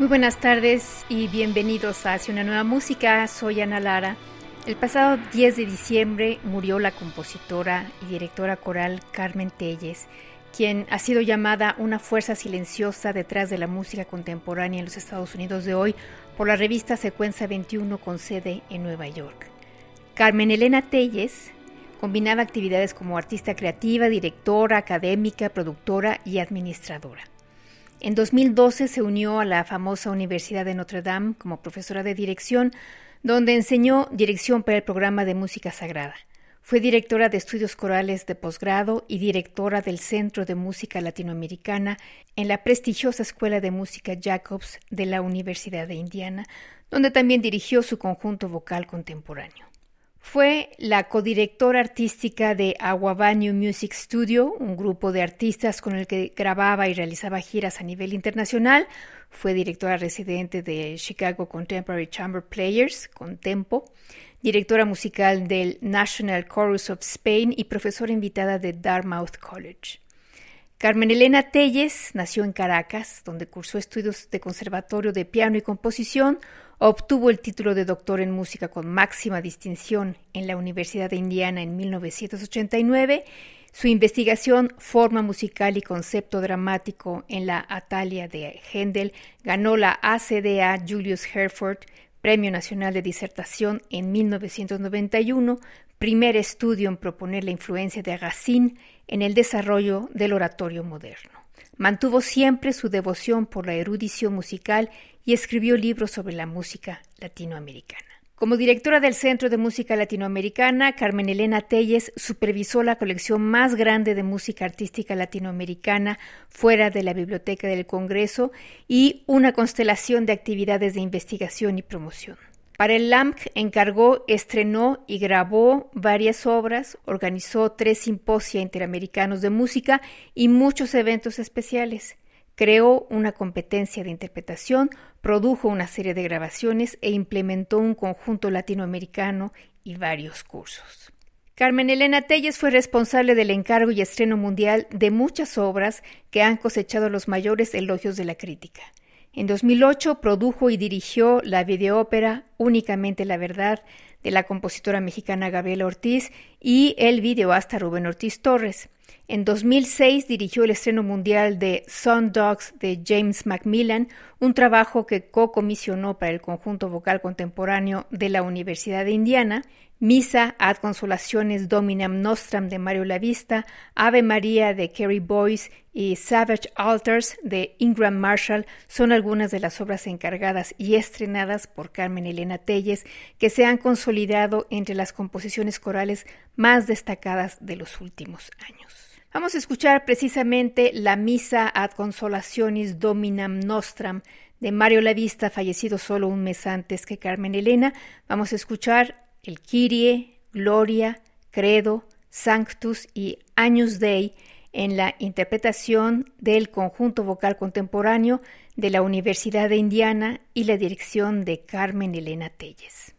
Muy buenas tardes y bienvenidos a Hacia una nueva música. Soy Ana Lara. El pasado 10 de diciembre murió la compositora y directora coral Carmen Telles, quien ha sido llamada una fuerza silenciosa detrás de la música contemporánea en los Estados Unidos de hoy por la revista Secuencia 21 con sede en Nueva York. Carmen Elena Telles combinaba actividades como artista creativa, directora, académica, productora y administradora. En 2012 se unió a la famosa Universidad de Notre Dame como profesora de dirección, donde enseñó dirección para el programa de música sagrada. Fue directora de estudios corales de posgrado y directora del Centro de Música Latinoamericana en la prestigiosa Escuela de Música Jacobs de la Universidad de Indiana, donde también dirigió su conjunto vocal contemporáneo. Fue la codirectora artística de Aguabanio Music Studio, un grupo de artistas con el que grababa y realizaba giras a nivel internacional. Fue directora residente de Chicago Contemporary Chamber Players, con Tempo, directora musical del National Chorus of Spain y profesora invitada de Dartmouth College. Carmen Elena Telles nació en Caracas, donde cursó estudios de conservatorio de piano y composición, obtuvo el título de doctor en música con máxima distinción en la Universidad de Indiana en 1989. Su investigación, forma musical y concepto dramático en la Atalia de Händel, ganó la ACDA Julius Herford Premio Nacional de Disertación en 1991, primer estudio en proponer la influencia de Racine en el desarrollo del oratorio moderno. Mantuvo siempre su devoción por la erudición musical y escribió libros sobre la música latinoamericana. Como directora del Centro de Música Latinoamericana, Carmen Elena Telles supervisó la colección más grande de música artística latinoamericana fuera de la Biblioteca del Congreso y una constelación de actividades de investigación y promoción. Para el LAMC encargó, estrenó y grabó varias obras, organizó tres simposia interamericanos de música y muchos eventos especiales. Creó una competencia de interpretación, produjo una serie de grabaciones e implementó un conjunto latinoamericano y varios cursos. Carmen Elena Telles fue responsable del encargo y estreno mundial de muchas obras que han cosechado los mayores elogios de la crítica. En 2008 produjo y dirigió la videópera Únicamente la Verdad de la compositora mexicana Gabriela Ortiz y el videoasta Rubén Ortiz Torres. En 2006 dirigió el estreno mundial de Sun Dogs de James Macmillan, un trabajo que co-comisionó para el conjunto vocal contemporáneo de la Universidad de Indiana, Misa ad Consolaciones Dominam Nostram de Mario Lavista, Ave María de Kerry Boyce y Savage Altars de Ingram Marshall son algunas de las obras encargadas y estrenadas por Carmen Elena Telles que se han consolidado entre las composiciones corales más destacadas de los últimos años. Vamos a escuchar precisamente la Misa ad Consolationis Dominam Nostram de Mario Lavista, fallecido solo un mes antes que Carmen Elena. Vamos a escuchar el Kyrie, Gloria, Credo, Sanctus y Agnus Dei en la interpretación del conjunto vocal contemporáneo de la Universidad de Indiana y la dirección de Carmen Elena Telles.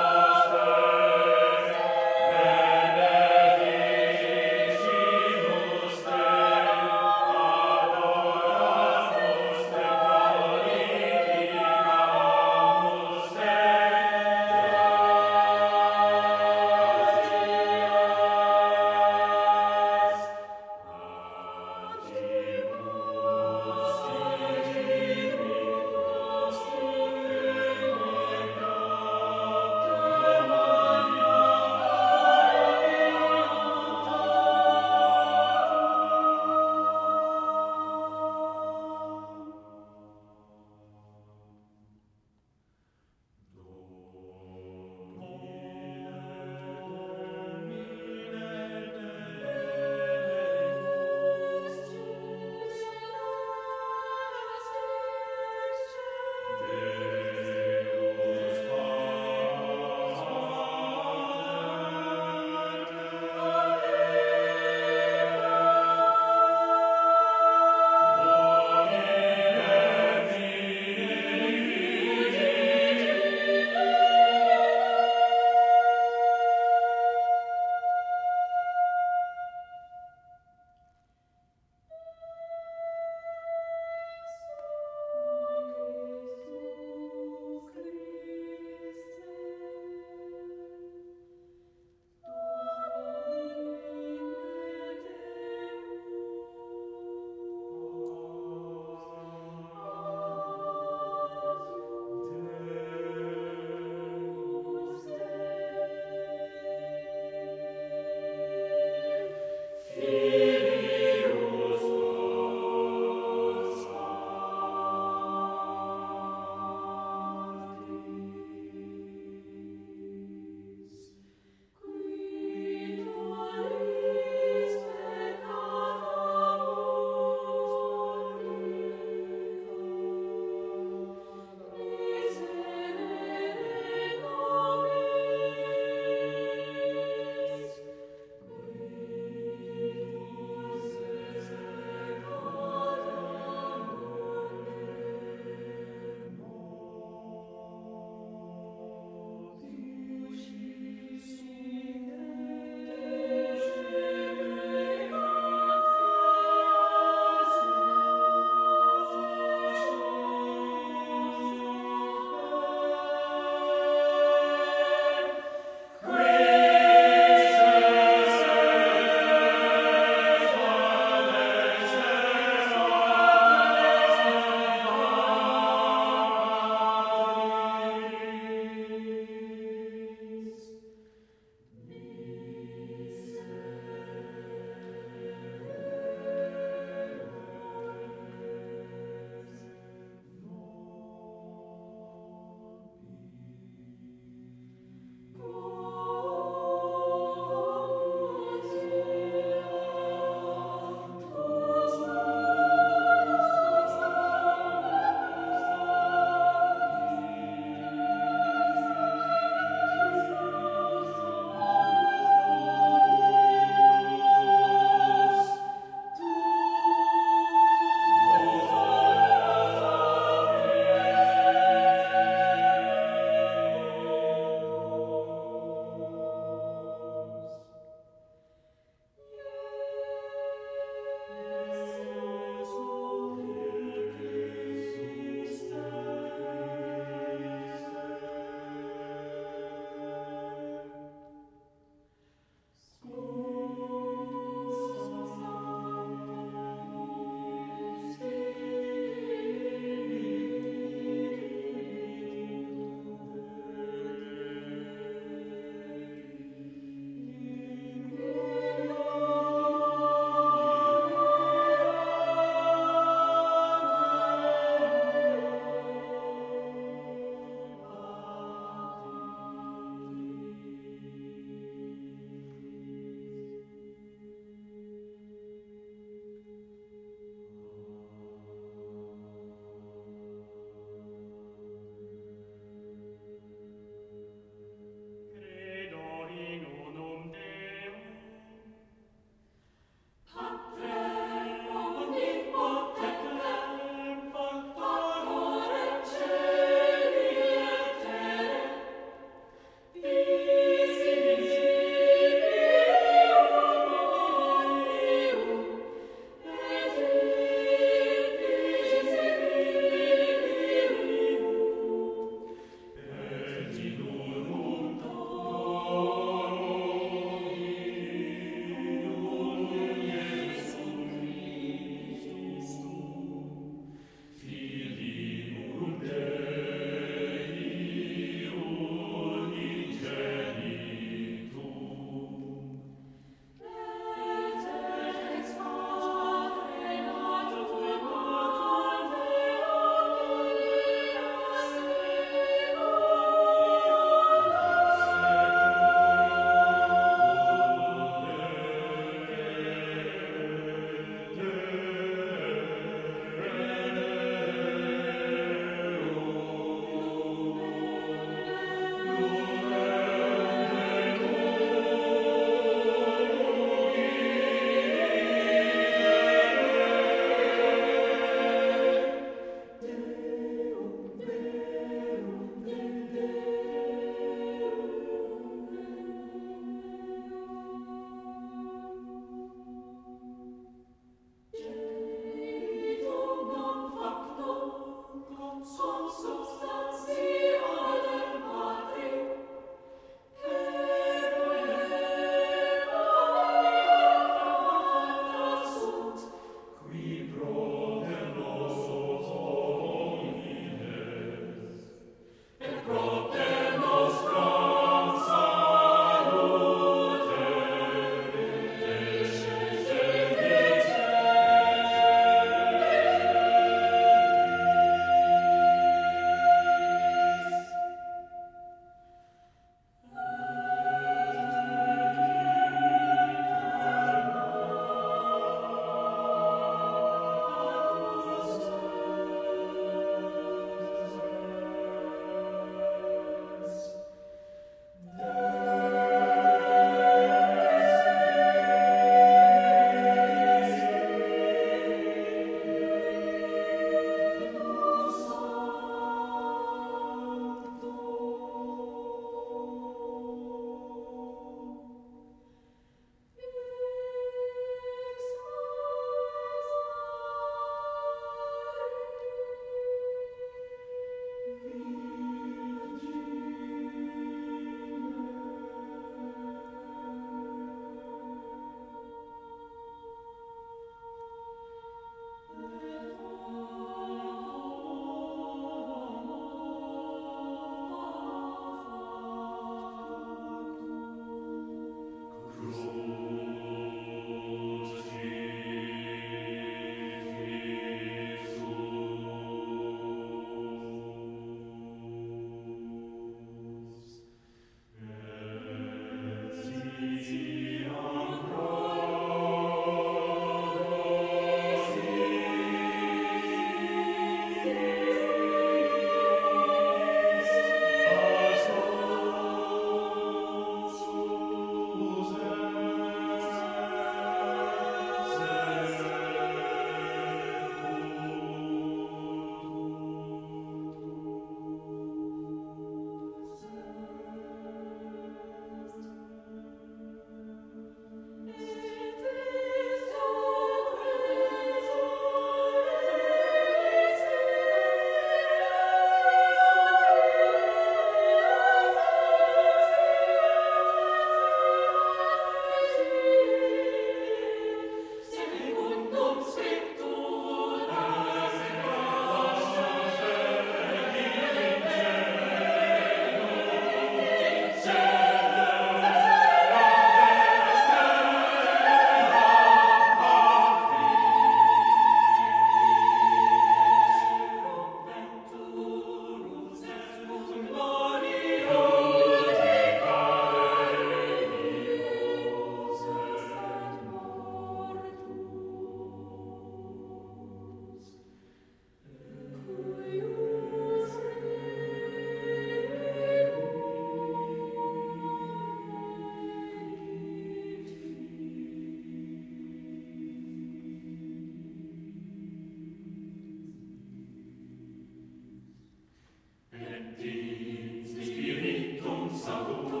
Oh,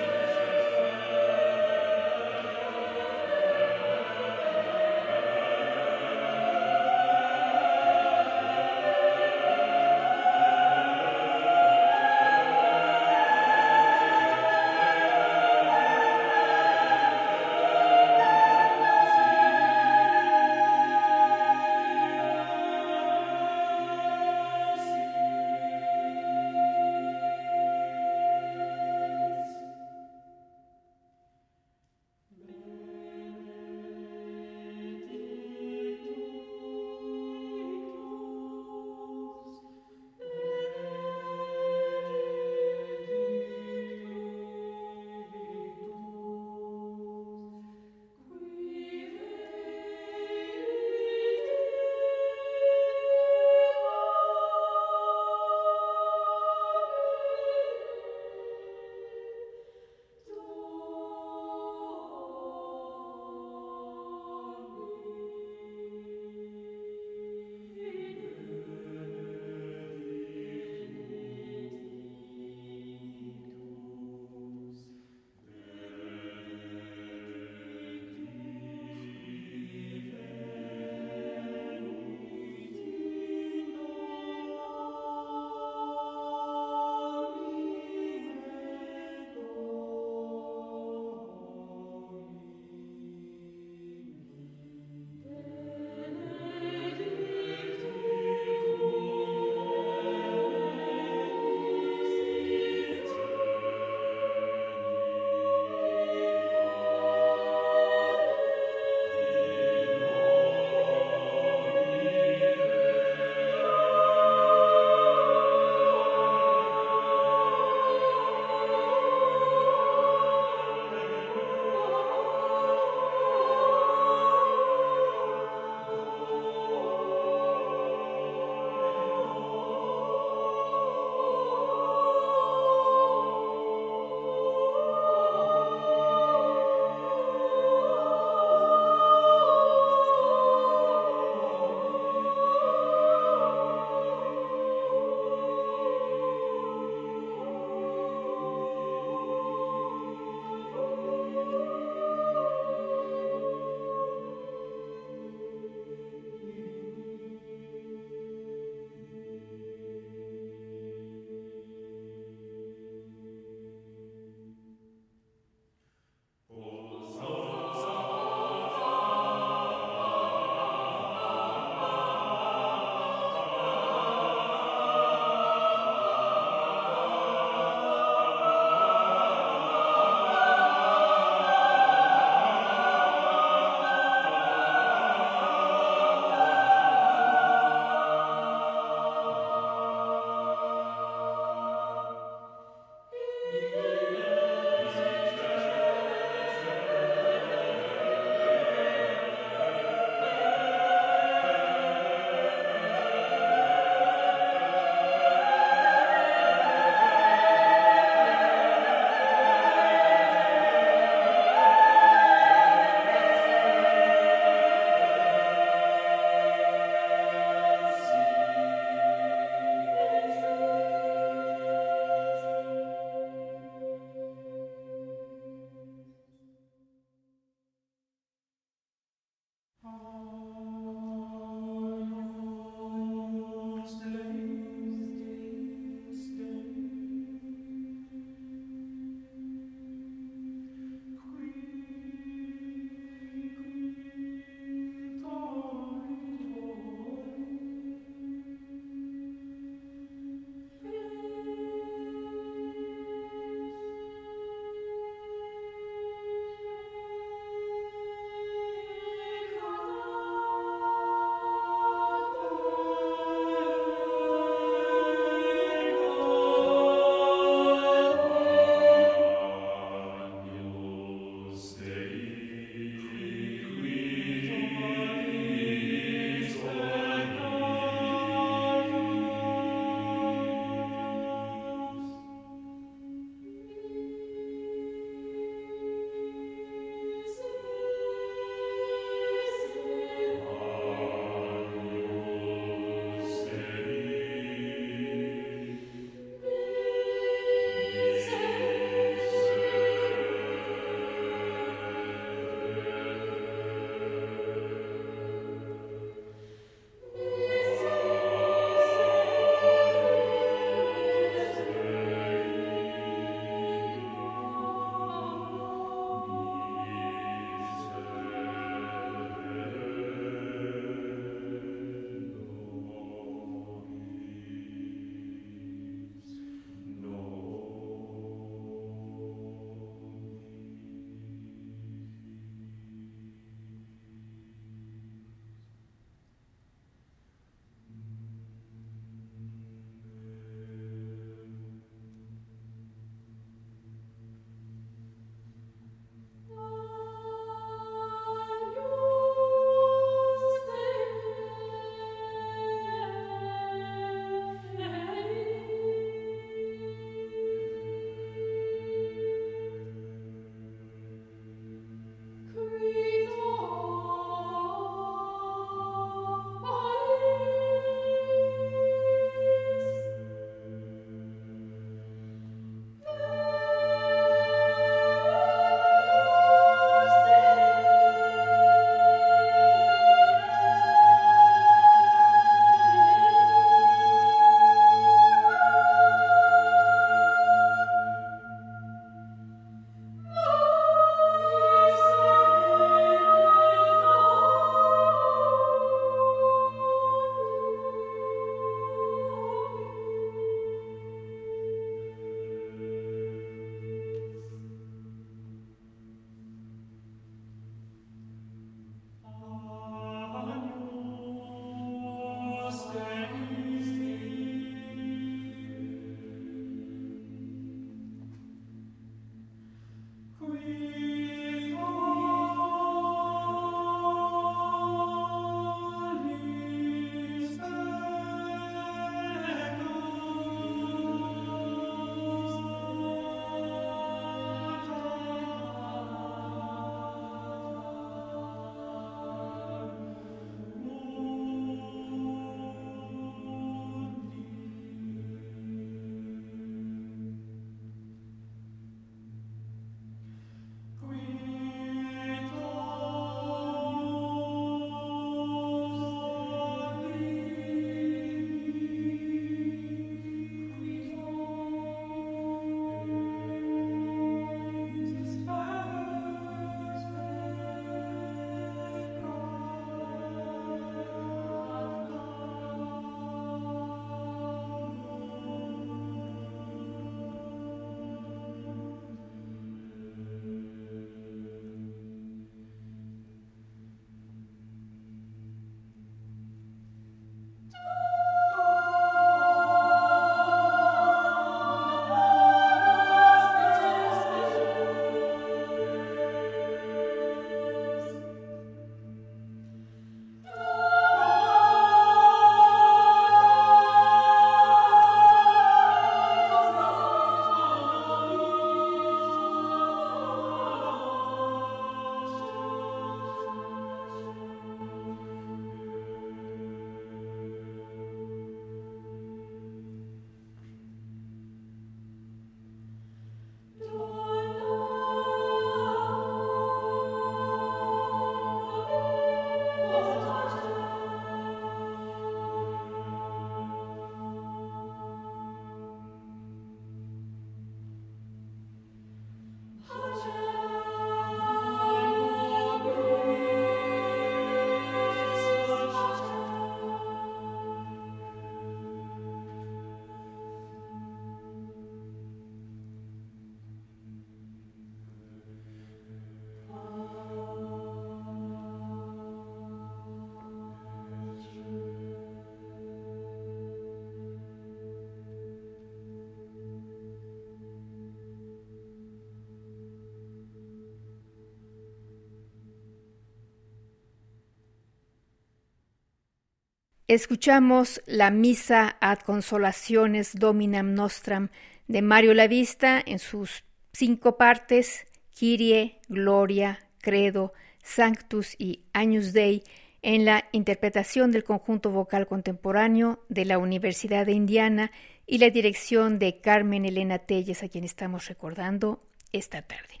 Escuchamos la Misa ad Consolaciones Dominam Nostram de Mario Lavista en sus cinco partes, Kyrie, Gloria, Credo, Sanctus y Agnus Dei, en la interpretación del conjunto vocal contemporáneo de la Universidad de Indiana y la dirección de Carmen Elena Telles, a quien estamos recordando esta tarde.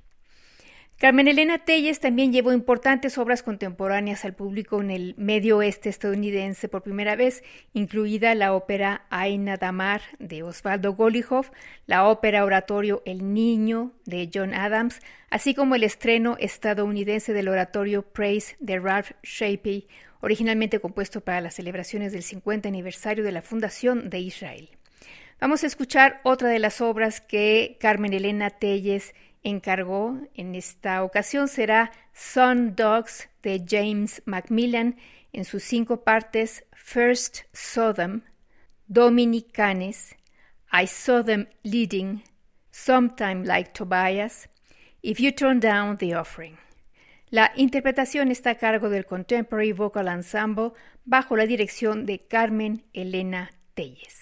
Carmen Elena Telles también llevó importantes obras contemporáneas al público en el medio oeste estadounidense por primera vez, incluida la ópera Aina Damar de Osvaldo Golihoff, la ópera oratorio El Niño de John Adams, así como el estreno estadounidense del oratorio Praise de Ralph Shapey, originalmente compuesto para las celebraciones del 50 aniversario de la fundación de Israel. Vamos a escuchar otra de las obras que Carmen Elena Telles encargó en esta ocasión será Sun Dogs de James Macmillan en sus cinco partes First Sodom, Dominicanes, I Saw Them Leading, Sometime Like Tobias, If You Turn Down the Offering. La interpretación está a cargo del Contemporary Vocal Ensemble bajo la dirección de Carmen Elena Telles.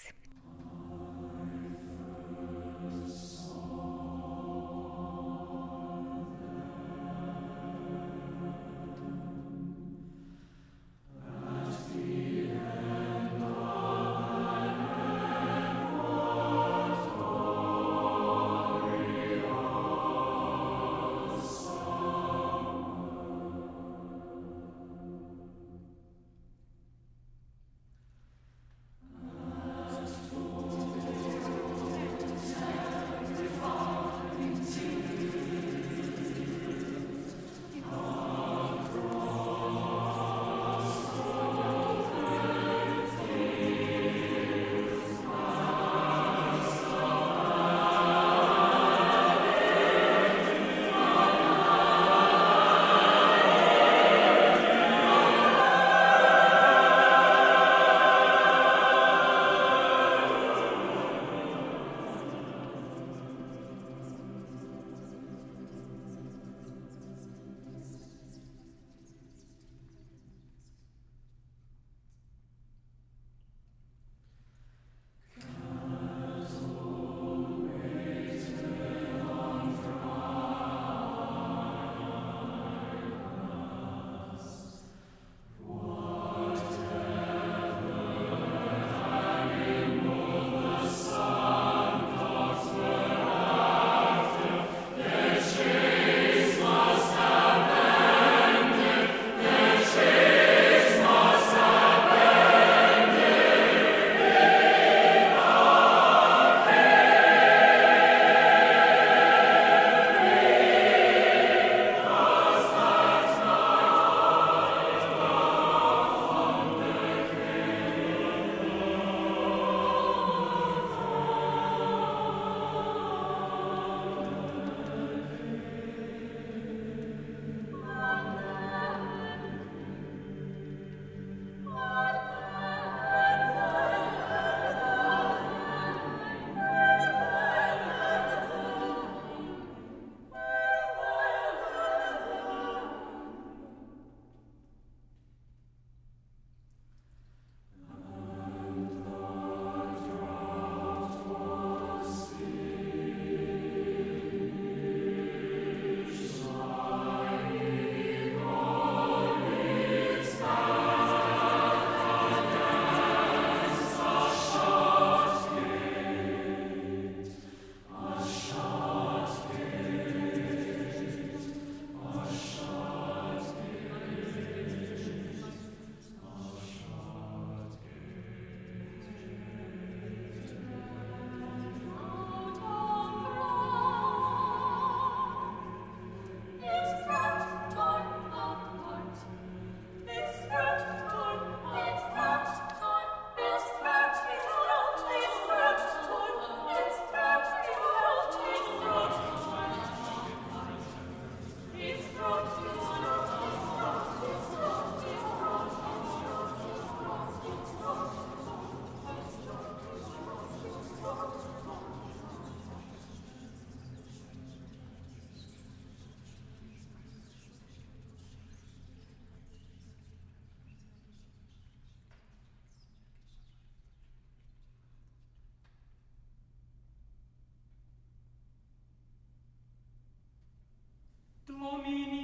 Omini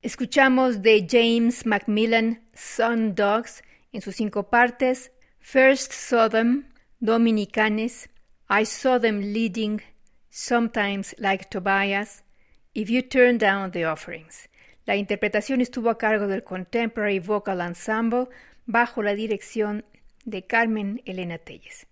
Escuchamos de James Macmillan Sun Dogs en sus cinco partes: First saw them, Dominicanes, I saw them leading, sometimes like Tobias, If you turn down the offerings. La interpretación estuvo a cargo del Contemporary Vocal Ensemble bajo la dirección de Carmen Elena Telles.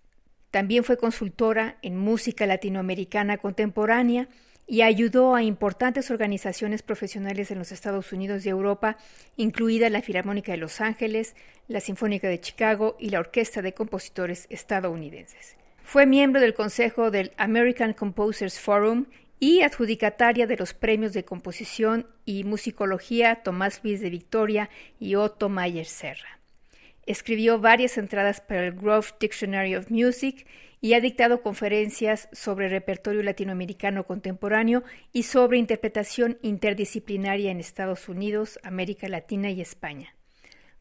También fue consultora en música latinoamericana contemporánea y ayudó a importantes organizaciones profesionales en los Estados Unidos y Europa, incluida la Filarmónica de Los Ángeles, la Sinfónica de Chicago y la Orquesta de Compositores estadounidenses. Fue miembro del Consejo del American Composers Forum y adjudicataria de los premios de composición y musicología Tomás Luis de Victoria y Otto Mayer Serra. Escribió varias entradas para el Grove Dictionary of Music y ha dictado conferencias sobre repertorio latinoamericano contemporáneo y sobre interpretación interdisciplinaria en Estados Unidos, América Latina y España.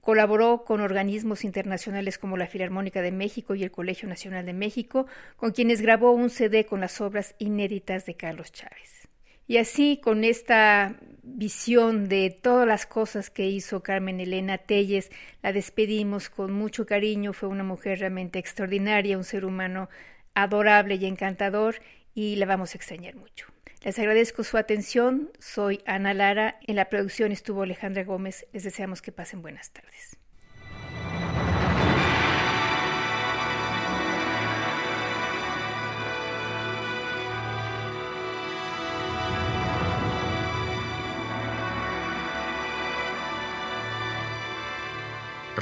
Colaboró con organismos internacionales como la Filarmónica de México y el Colegio Nacional de México, con quienes grabó un CD con las obras inéditas de Carlos Chávez. Y así, con esta visión de todas las cosas que hizo Carmen Elena Telles, la despedimos con mucho cariño. Fue una mujer realmente extraordinaria, un ser humano adorable y encantador, y la vamos a extrañar mucho. Les agradezco su atención. Soy Ana Lara. En la producción estuvo Alejandra Gómez. Les deseamos que pasen buenas tardes.